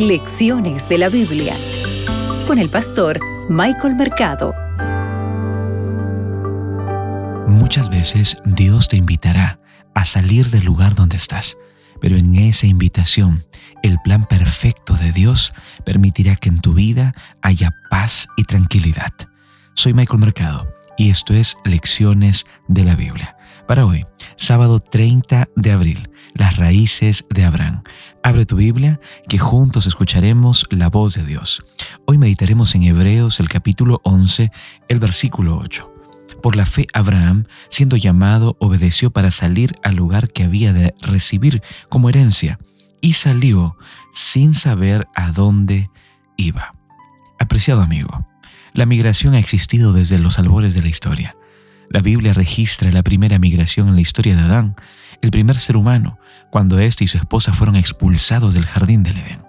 Lecciones de la Biblia con el pastor Michael Mercado. Muchas veces Dios te invitará a salir del lugar donde estás, pero en esa invitación el plan perfecto de Dios permitirá que en tu vida haya paz y tranquilidad. Soy Michael Mercado y esto es Lecciones de la Biblia. Para hoy, sábado 30 de abril, las raíces de Abraham. Abre tu Biblia, que juntos escucharemos la voz de Dios. Hoy meditaremos en Hebreos el capítulo 11, el versículo 8. Por la fe Abraham, siendo llamado, obedeció para salir al lugar que había de recibir como herencia, y salió sin saber a dónde iba. Apreciado amigo, la migración ha existido desde los albores de la historia. La Biblia registra la primera migración en la historia de Adán, el primer ser humano, cuando éste y su esposa fueron expulsados del jardín del Edén.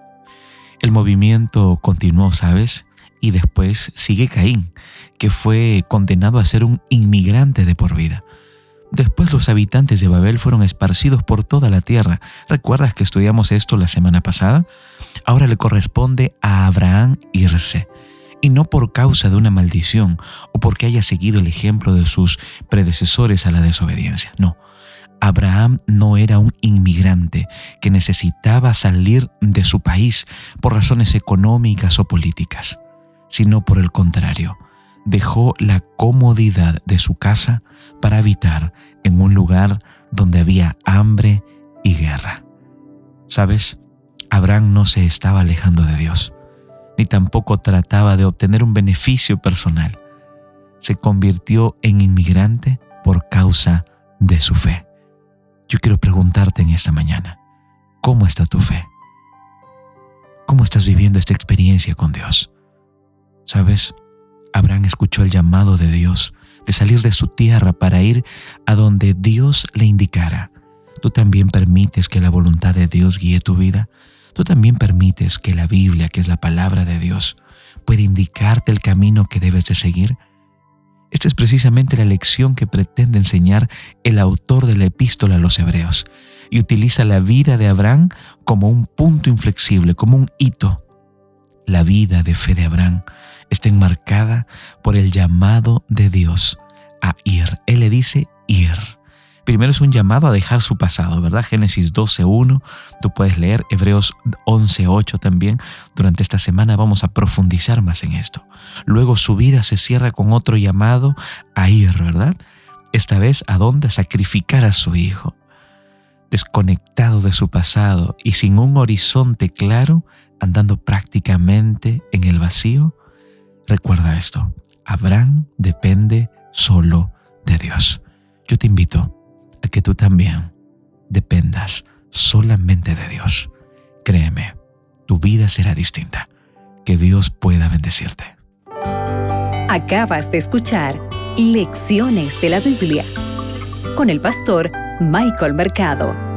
El movimiento continuó, ¿sabes? Y después sigue Caín, que fue condenado a ser un inmigrante de por vida. Después los habitantes de Babel fueron esparcidos por toda la tierra. ¿Recuerdas que estudiamos esto la semana pasada? Ahora le corresponde a Abraham irse y no por causa de una maldición o porque haya seguido el ejemplo de sus predecesores a la desobediencia. No, Abraham no era un inmigrante que necesitaba salir de su país por razones económicas o políticas, sino por el contrario, dejó la comodidad de su casa para habitar en un lugar donde había hambre y guerra. ¿Sabes? Abraham no se estaba alejando de Dios ni tampoco trataba de obtener un beneficio personal. Se convirtió en inmigrante por causa de su fe. Yo quiero preguntarte en esta mañana, ¿cómo está tu fe? ¿Cómo estás viviendo esta experiencia con Dios? ¿Sabes? Abraham escuchó el llamado de Dios de salir de su tierra para ir a donde Dios le indicara. ¿Tú también permites que la voluntad de Dios guíe tu vida? Tú también permites que la Biblia, que es la palabra de Dios, pueda indicarte el camino que debes de seguir? Esta es precisamente la lección que pretende enseñar el autor de la epístola a los hebreos y utiliza la vida de Abraham como un punto inflexible, como un hito. La vida de fe de Abraham está enmarcada por el llamado de Dios a ir. Él le dice ir. Primero es un llamado a dejar su pasado, ¿verdad? Génesis 12.1, tú puedes leer Hebreos 11.8 también. Durante esta semana vamos a profundizar más en esto. Luego su vida se cierra con otro llamado a ir, ¿verdad? Esta vez a dónde? sacrificar a su hijo. Desconectado de su pasado y sin un horizonte claro, andando prácticamente en el vacío. Recuerda esto, Abraham depende solo de Dios. Yo te invito a que tú también dependas solamente de Dios. Créeme, tu vida será distinta. Que Dios pueda bendecirte. Acabas de escuchar Lecciones de la Biblia con el pastor Michael Mercado.